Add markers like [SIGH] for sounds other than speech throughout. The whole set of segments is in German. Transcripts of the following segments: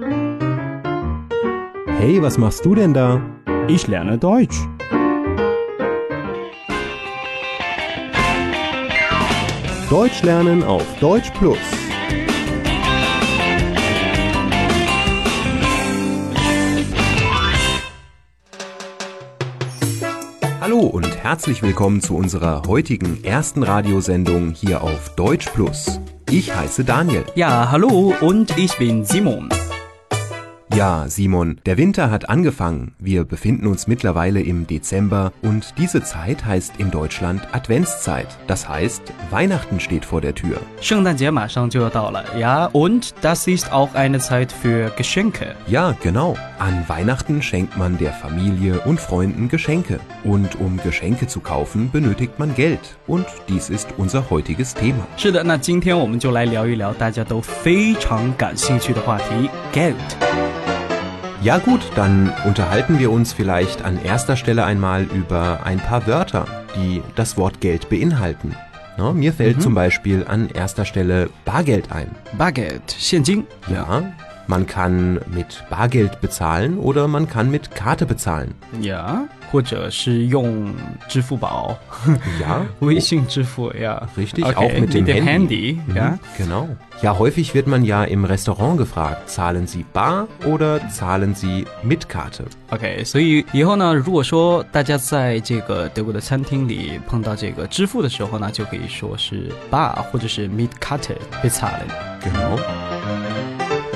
Hey, was machst du denn da? Ich lerne Deutsch. Deutsch lernen auf Deutsch Plus. Hallo und herzlich willkommen zu unserer heutigen ersten Radiosendung hier auf Deutsch Plus. Ich heiße Daniel. Ja, hallo und ich bin Simon. Ja, Simon, der Winter hat angefangen. Wir befinden uns mittlerweile im Dezember und diese Zeit heißt in Deutschland Adventszeit. Das heißt, Weihnachten steht vor der Tür. 圣诞节马上就要到了，ja, und das ist auch eine Zeit für Geschenke. Ja, genau. An Weihnachten schenkt man der Familie und Freunden Geschenke. Und um Geschenke zu kaufen, benötigt man Geld. Und dies ist unser heutiges Thema. 是的，那今天我们就来聊一聊大家都非常感兴趣的话题 Geld。 Ja gut, dann unterhalten wir uns vielleicht an erster Stelle einmal über ein paar Wörter, die das Wort Geld beinhalten. Na, mir fällt zum Beispiel an erster Stelle Bargeld ein. Bargeld 现金 Ja, man kann mit Bargeld bezahlen oder man kann mit Karte bezahlen.，ja，或者是用支付宝、Ja, 微信支付，ja。Richtig, okay, auch mit dem Handy, Mhm, ja. Genau. Ja, häufig wird man ja im Restaurant gefragt, zahlen Sie bar oder zahlen Sie mit Karte? OK，所以以后呢，如果说大家在这个德国的餐厅里碰到这个支付的时候呢，就可以说是 bar 或者是 mit Karte bezahlen。Genau.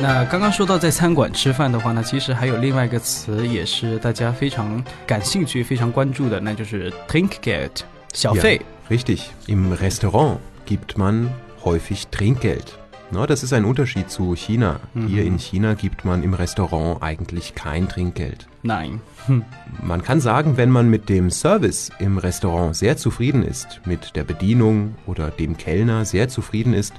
那刚刚说到在餐馆吃饭的话呢，其实还有另外一个词也是大家非常感兴趣、非常关注的，那就是 Trinkgeld 小费。 Richtig. Im Restaurant gibt man häufig Trinkgeld. Na, das ist ein Unterschied zu China. Hier in China gibt man im Restaurant eigentlich kein Trinkgeld. Nein， [LAUGHS] Man kann sagen, wenn man mit dem Service im Restaurant sehr zufrieden ist, mit der Bedienung oder dem Kellner sehr zufrieden ist,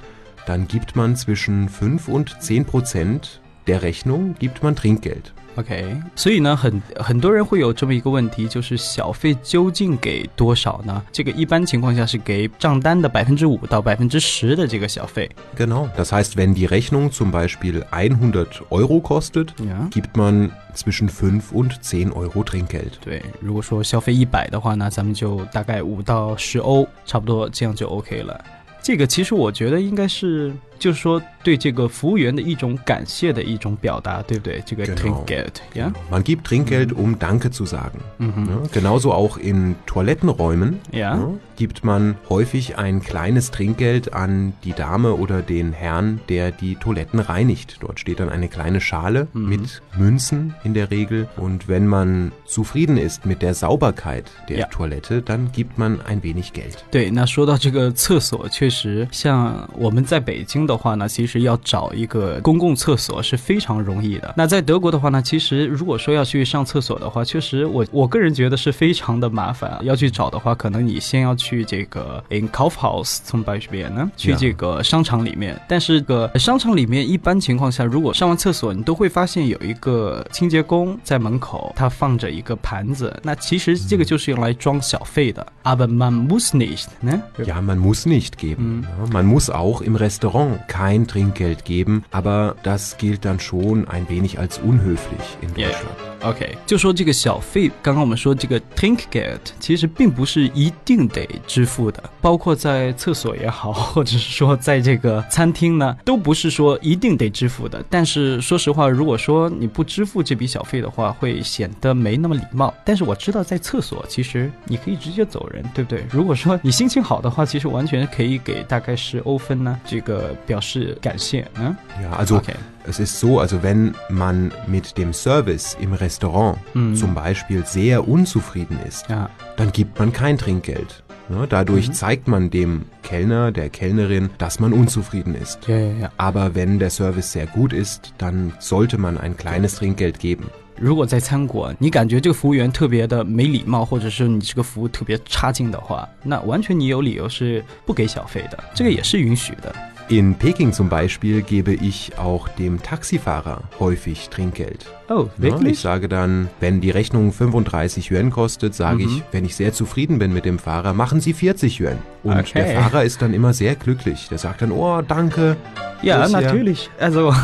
dann gibt man zwischen 5 und 10 Prozent der Rechnung gibt man Trinkgeld. OK，所以呢，很很多人会有这么一个问题，就是小费究竟给多少呢？这个一般情况下是给账单的百分之五到百分之十的这个小费。 Genau. Das heißt, wenn die Rechnung zum Beispiel 100 Euro kostet, Ja. gibt man zwischen 5 und 10 Euro Trinkgeld. 对，如果说消费一百的话呢，咱们就大概五到十欧，差不多这样就 OK 了。 这个其实我觉得应该是，就是说对这个服务员的一种感谢的一种表达，对不对？这个 Genau. Trinkgeld，ja， Man gibt Trinkgeld, um Danke zu sagen. Ja, genauso auch in Toilettenräumen Ja. ja, gibt man häufig ein kleines Trinkgeld an die Dame oder den Herrn, der die Toiletten reinigt. Dort steht dann eine kleine Schale mit Münzen in der Regel. Und wenn man zufrieden ist mit der Sauberkeit der Ja. Toilette, dann gibt man ein wenig Geld. 对，那说到这个厕所，确实像我们在北京的 话呢，其实要找一个公共厕所是非常容易的。那在德国的话呢，其实如果说要去上厕所的话，确实我我个人觉得是非常的麻烦。要去找的话，可能你先要去这个 in Kaufhaus 从 b 边呢，去这个商场里面。但是个商场里面一般情况下，如果上完厕所，你都会发现有一个清洁工在门口，他放着一个盘子。那其实这个就是用来装小费的。Aber man muss nicht 呢？Ja, man muss nicht geben. Ja, man muss auch im Restaurant kein Trinkgeld geben, aber das gilt dann schon ein wenig als unhöflich in. Deutschland. OK，就说这个小费，刚刚我们说这个 Trinkgeld，其实并不是一定得支付的，包括在厕所也好，[LAUGHS] 或者是说在这个餐厅呢，都不是说一定得支付的。但是说实话，如果说你不支付这笔小费的话，会显得没那么礼貌。但是我知道在厕所，其实你可以直接走人，对不对？如果说你心情好的话，其实完全可以给大概十欧分呢，这个表示感谢。嗯 Ja, also，OK，es ist so, also wenn man mit dem Service im Restaurant zum Beispiel sehr unzufrieden ist, 啊， dann gibt man kein Trinkgeld. Ja, dadurch zeigt man dem Kellner, der Kellnerin, dass man unzufrieden ist. 呀呀呀。 Aber wenn der Service sehr gut ist, dann sollte man ein kleines Trinkgeld geben. 如果在餐馆，你感觉这个服务员特别的没礼貌，或者是你这个服务特别差劲的话，那完全你有理由是不给小费的，这个也是允许的。 In Peking zum Beispiel gebe ich auch dem Taxifahrer häufig Trinkgeld. 哦、 Ja, ich wirklich？ sage dann, wenn die Rechnung 35 Yuan kostet, sage ich, wenn ich sehr zufrieden bin mit dem Fahrer, machen Sie 40 Yuan. Und Okay. der Fahrer ist dann immer sehr glücklich. Der sagt dann, oh, danke. Ja, Grüß, ja. natürlich. Also [LAUGHS]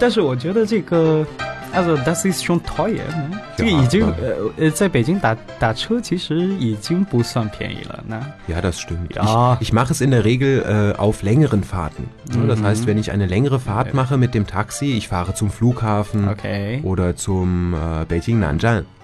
但是我觉得这个。 Also das ist schon teuer，这个已经呃呃，在北京打打车其实已经不算便宜了呢。Ja, das stimmt. Ja. Ich, ich mache es in der Regel äh, auf längeren Fahrten. Mhm. Das heißt, wenn ich eine längere Fahrt mache mit dem Taxi, ich fahre zum Flughafen okay. oder zum äh, Beijing Nanjing,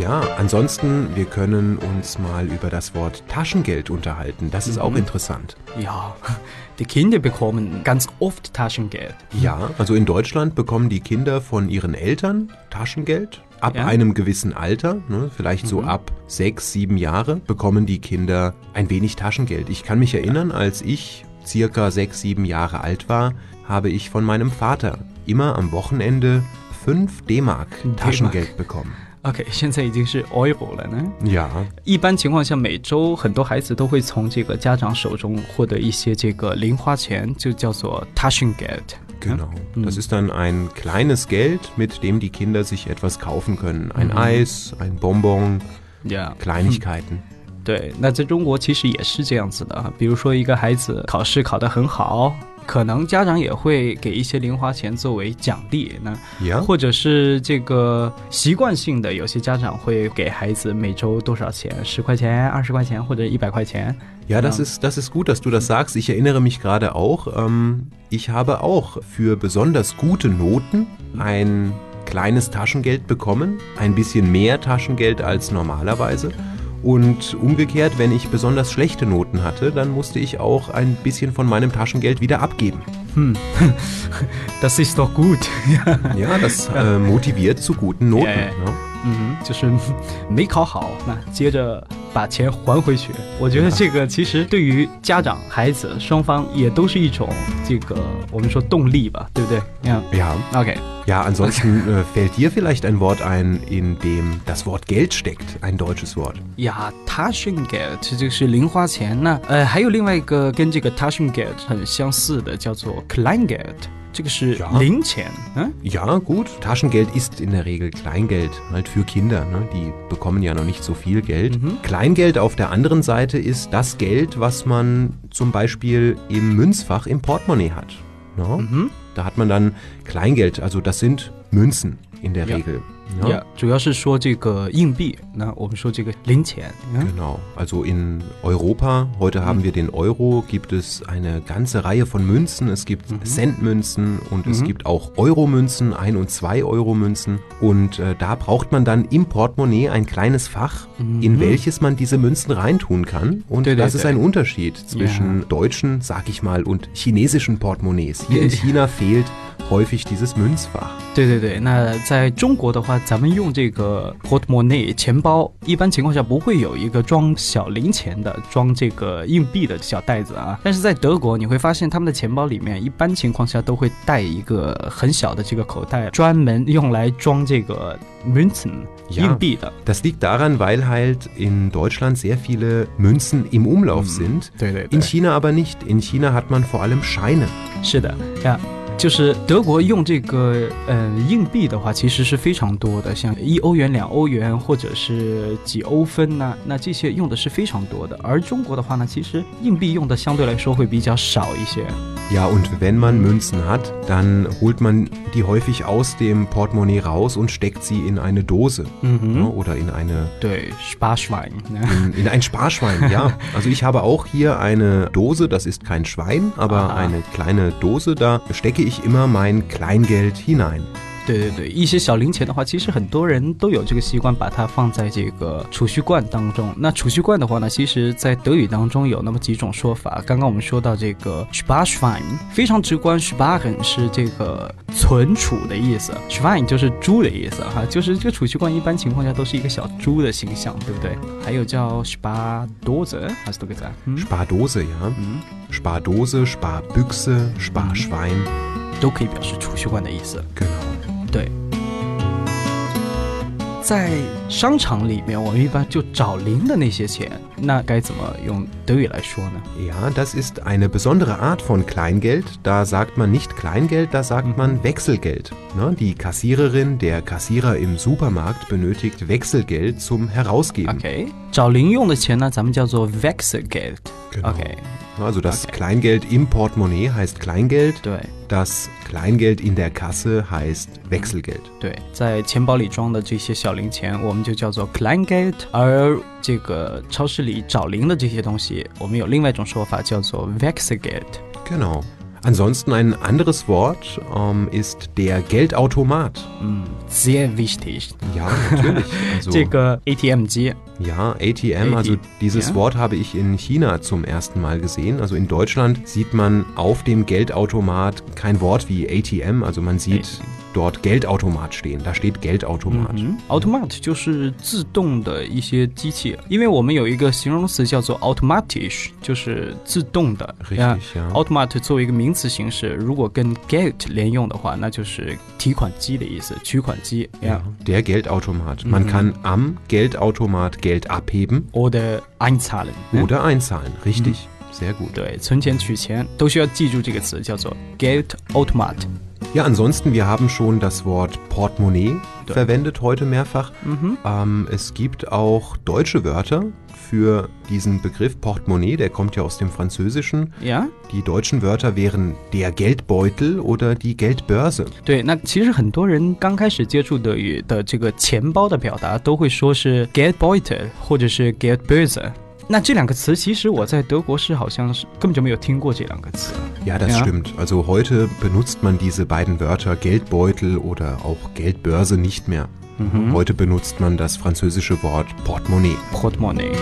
Ja, ansonsten, wir können uns mal über das Wort Taschengeld unterhalten. Das ist mhm. auch interessant. Ja, die Kinder bekommen ganz oft Taschengeld. Ja, also in Deutschland bekommen die Kinder von ihren Eltern Taschengeld ab ja. einem gewissen Alter, ne, vielleicht so mhm. ab sechs, sieben Jahre, bekommen die Kinder ein wenig Taschengeld. Ich kann mich erinnern, als ich circa sechs, sieben Jahre alt war, habe ich von meinem Vater immer am Wochenende 5 D-Mark Taschengeld bekommen. OK，现在已经是 euro 了呢。呀，一般情况下，每周很多孩子都会从这个家长手中获得一些这个零花钱，就叫做 Taschengeld。Genau. Das ist dann ein kleines Geld, mit dem die Kinder sich etwas kaufen können. Ein mhm. Eis, ein Bonbon. Kleinigkeiten. 对，那在中国其实也是这样子的。比如说，一个孩子考试考得很好，可能家长也会给一些零花钱作为奖励。那，或者是这个习惯性的，有些家长会给孩子每周多少钱？十块钱、二十块钱或者一百块钱。Ja, das ist, das ist gut, dass du das sagst. Ich erinnere mich gerade auch, ähm, ich habe auch für besonders gute Noten ein kleines Taschengeld bekommen, ein bisschen mehr Taschengeld als normalerweise. Und umgekehrt, wenn ich besonders schlechte Noten hatte, dann musste ich auch ein bisschen von meinem Taschengeld wieder abgeben. Hm. [LAUGHS] Das ist doch gut. [LAUGHS] ja, das äh, motiviert zu guten Noten. Ja, ja. Ne? 嗯，就是没考好，那接着把钱还回去。我觉得这个其实对于家长、孩子双方也都是一种这个我们说动力吧，对不对？Ja. Ja. Okay. Ja, ansonsten äh, fällt dir vielleicht ein Wort ein, in dem das Wort Geld steckt, ein deutsches Wort. Ja, Taschengeld 这是零花钱。那呃，还有另外一个跟这个 Taschengeld 很相似的，叫做 Kleingeld。这个是零钱。Ja. ja, gut. Taschengeld ist in der Regel Kleingeld, halt für Kinder. Ne? Die bekommen ja noch nicht so viel Geld. Mhm. Kleingeld auf der anderen Seite ist das Geld, was man zum Beispiel im Münzfach im Portemonnaie hat. Ne? Mhm. Da hat man dann Kleingeld, also das sind Münzen in der ja. Regel. Ja, ja 主要是说这个硬币，那我们说这个零钱。Ja? Genau, also in Europa, heute haben wir den Euro, gibt es eine ganze Reihe von Münzen. Es gibt mhm. Centmünzen und mhm. es gibt auch Euromünzen, 1 und 2 Euromünzen. Und äh, da braucht man dann im Portemonnaie ein kleines Fach, mhm. in welches man diese Münzen reintun kann. Und das ist ein Unterschied zwischen ja. deutschen, sag ich mal, und chinesischen Portemonnaies. Hier in [LAUGHS] China fehlt häufig dieses Münzfach. 对对对，那在中国的话， 咱们用这个 portemonnaie 钱包，一般情况下不会有一个装小零钱的、装这个硬币的小袋子啊。但是在德国，你会发现他们的钱包里面一般情况下都会带一个很小的这个口袋，专门用来装这个 Münzen 硬币的。Das liegt daran, weil halt in Deutschland sehr viele Münzen im Umlauf sind. In China aber nicht. In China hat man vor allem Scheine. 是的，呀。就是德国用这个呃硬币的话，其实是非常多的，像一欧元、两欧元或者是几欧分呐，那这些用的是非常多的。而中国的话呢，其实硬币用的相对来说会比较少一些。Ja, und wenn man Münzen hat, dann holt man die häufig aus dem Portemonnaie raus und steckt sie in eine Dose mhm. oder in eine. 对，Sparschwein. In, in ein Sparschwein, ja. [LAUGHS] Also ich habe auch hier eine Dose, das ist kein Schwein, aber Aha. eine kleine Dose, da stecke ich immer mein Kleingeld hinein. 对对对，一些小零钱的话，其实很多人都有这个习惯，把它放在这个储蓄罐当中。那储蓄罐的话呢，其实在德语当中有那么几种说法。刚刚我们说到这个 Sparschwein，非常直观，Sparen 是这个存储的意思，Schwein 就是猪的意思哈，就是这个储蓄罐一般情况下都是一个小猪的形象，对不对？还有叫 Spardose，hast du gesagt？Spardose，ja。嗯，Spardose，Sparbüchse，Sparschwein，都可以表示储蓄罐的意思。genau。对。 在商场里面，我们一般就找零的那些钱，那该怎么用德语来说呢？ Ja, das ist eine besondere Art von Kleingeld. Da sagt man nicht Kleingeld, da sagt man Wechselgeld. Ne? Die Kassiererin, der Kassierer im Supermarkt benötigt Wechselgeld zum Herausgeben. OK，找零用的钱呢，咱们叫做 Wechselgeld。 Genau. OK， Also das Okay. Kleingeld im Portemonnaie heißt Kleingeld. 对 Das Kleingeld in der Kasse heißt Wechselgeld. 对，在钱包里装的这些小零钱，我们就叫做 Kleingeld，而这个超市里找零的这些东西，我们有另外一种说法叫做 Wechselgeld。 Genau. Ansonsten ein anderes Wort ähm, ist der Geldautomat. 嗯，sehr wichtig。 Ja, natürlich. [LAUGHS] Also, 这个 ATM 机， ja, ATM, also dieses ja. Wort habe ich in China zum ersten Mal gesehen. Also in Deutschland sieht man auf dem Geldautomat kein Wort wie ATM, also man sieht dort Geldautomat stehen. Da steht Geldautomat. 嗯，automat 就是自动的一些机器，因为我们有一个形容词叫做 automatisch，就是自动的。 Richtig, 呀 ja. Automat 作为一个名词形式，如果跟 Geld 连用的话，那就是提款机的意思，取款机。 Ja, der Geldautomat. Man kann am Geldautomat Geld abheben oder einzahlen。 oder einzahlen. Richtig, sehr gut. 对，存钱取钱都需要记住这个词，叫做 Geldautomat。 Ja, ansonsten, wir haben schon das Wort Portemonnaie Ja. verwendet heute mehrfach. 嗯哼， Ähm, es gibt auch deutsche Wörter für diesen Begriff Portemonnaie, der kommt ja aus dem Französischen. 呀， Die deutschen Wörter wären der Geldbeutel oder die Geldbörse. 对，那其实很多人刚开始接触德语的这个钱包的表达，都会说是 Geldbeutel 或者是 Geldbörse。 那这两个词，其实我在德国是好像是根本就没有听过这两个词。Ja, das Ja. stimmt. Also heute benutzt man diese beiden Wörter Geldbeutel oder auch Geldbörse nicht mehr. Heute benutzt man das französische Wort Portemonnaie. portemonnaie。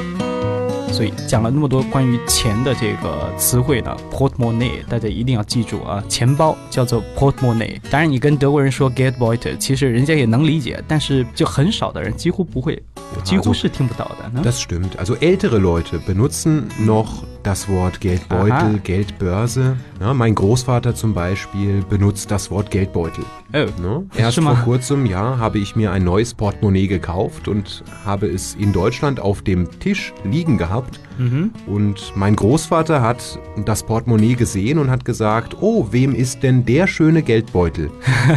所以讲了那么多关于钱的这个词汇呢，portemonnaie 大家一定要记住啊，钱包叫做 portemonnaie。当然，你跟德国人说 Geldbeutel，其实人家也能理解，但是就很少的人，几乎不会，几乎是听不到的。呢 Das stimmt. Also ältere Leute benutzen noch das Wort Geldbeutel, Aha. Geldbörse. Ja, mein Großvater zum Beispiel benutzt das Wort Geldbeutel. 哦， Ne? Erst Schon vor mal- kurzem, ja, habe ich mir ein neues Portemonnaie gekauft und habe es in Deutschland auf dem Tisch liegen gehabt. Und mein Großvater hat das Portemonnaie gesehen und hat gesagt, oh, wem ist denn der schöne Geldbeutel?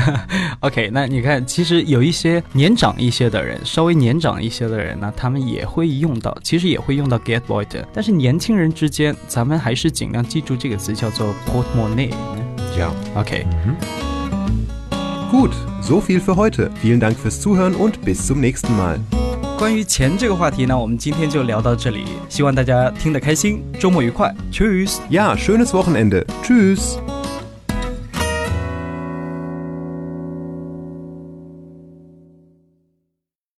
[LAUGHS] OK，那你看，其实有一些年长一些的人，稍微年长一些的人呢，他们也会用到，其实也会用到 get boy 的。但是年轻人之 间，咱们还是尽量记住这个词叫做 portemonnaie。Ja. okay. Gut, so viel für heute. Vielen Dank fürs Zuhören und bis zum nächsten Mal. 关于钱这个话题呢，我们今天就聊到这里，希望大家听得开心，周末愉快，Tschüss。Ja, schönes Wochenende. Tschüss.